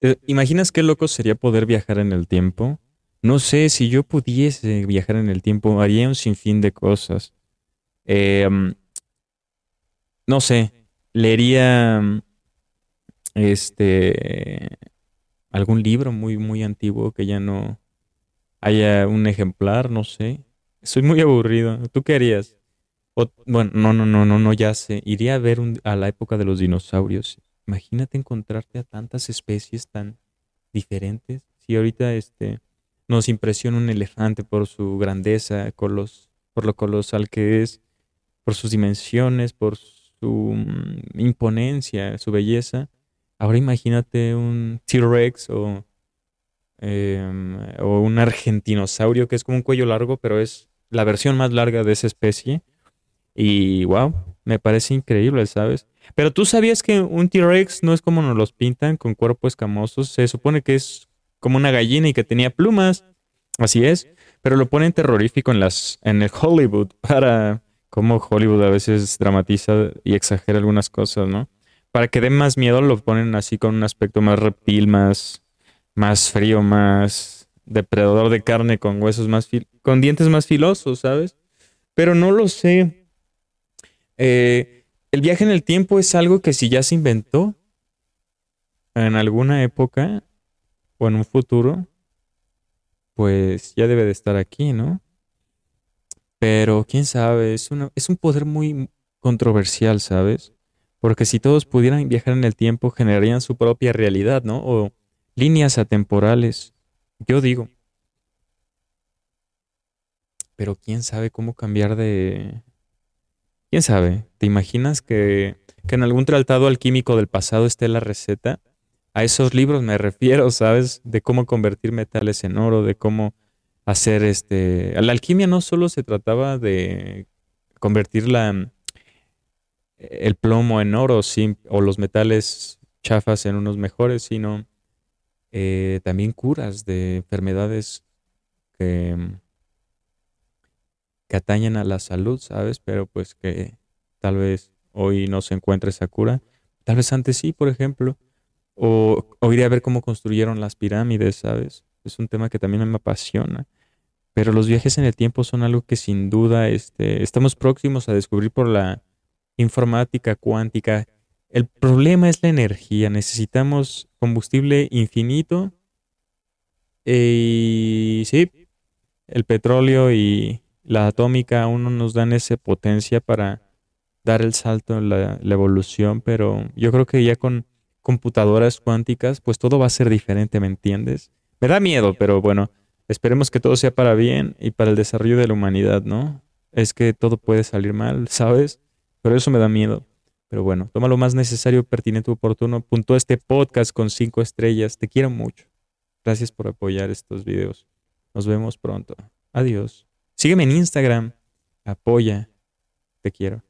¿Te imaginas qué loco sería poder viajar en el tiempo? No sé, si yo pudiese viajar en el tiempo, haría un sinfín de cosas. Em, no sé, leería este algún libro muy, muy antiguo que ya no haya un ejemplar, no sé. Soy muy aburrido. ¿Tú qué harías? Bueno, no, no, no, no, no, ya sé. Iría a ver un- a la época de los dinosaurios. Imagínate encontrarte a tantas especies tan diferentes. Si ahorita este nos impresiona un elefante por su grandeza, por lo colosal que es, por sus dimensiones, por su mm, imponencia, su belleza. Ahora imagínate un T-Rex o, em, o un argentinosaurio que es como un cuello largo, pero es la versión más larga de esa especie. Y wow, me parece increíble, ¿sabes? Pero tú sabías que un T-Rex no es como nos los pintan, con cuerpo escamoso. Se supone que es como una gallina y que tenía plumas. Así es. Pero lo ponen terrorífico en las, en el Hollywood para como Hollywood a veces dramatiza y exagera algunas cosas, ¿no? Para que dé más miedo lo ponen así con un aspecto más reptil, más, más frío, más depredador de carne, con huesos más con dientes más filosos, ¿sabes? Pero no lo sé. Eh, el viaje en el tiempo es algo que si ya se inventó en alguna época o en un futuro, pues ya debe de estar aquí, ¿no? Pero quién sabe, es es un poder muy controversial, ¿sabes? Porque si todos pudieran viajar en el tiempo, generarían su propia realidad, ¿no? O líneas atemporales. Yo digo, pero quién sabe cómo cambiar de... ¿Quién sabe? ¿Te imaginas que, que en algún tratado alquímico del pasado esté la receta? A esos libros me refiero, ¿sabes? De cómo convertir metales en oro, de cómo hacer este... La alquimia no solo se trataba de convertir la, el plomo en oro sim- o los metales chafas en unos mejores, sino eh, también curas de enfermedades que, que atañen a la salud, ¿sabes? Pero pues que tal vez hoy no se encuentre esa cura. Tal vez antes sí, por ejemplo. O, o iré a ver cómo construyeron las pirámides, ¿sabes? Es un tema que también me apasiona. Pero los viajes en el tiempo son algo que sin duda este, estamos próximos a descubrir por la informática cuántica. El problema es la energía. Necesitamos combustible infinito. Y sí, el petróleo y la atómica aún no nos dan esa potencia para dar el salto en la, evolución, pero yo creo que ya con computadoras cuánticas, pues todo va a ser diferente, ¿me entiendes? Me da miedo, pero bueno, esperemos que todo sea para bien y para el desarrollo de la humanidad, ¿no? Es que todo puede salir mal, ¿sabes? Pero eso me da miedo. Pero bueno, toma lo más necesario, pertinente, oportuno. Punto este podcast con cinco estrellas. Te quiero mucho. Gracias por apoyar estos videos. Nos vemos pronto. Adiós. Sígueme en Instagram. Apoya. Te quiero.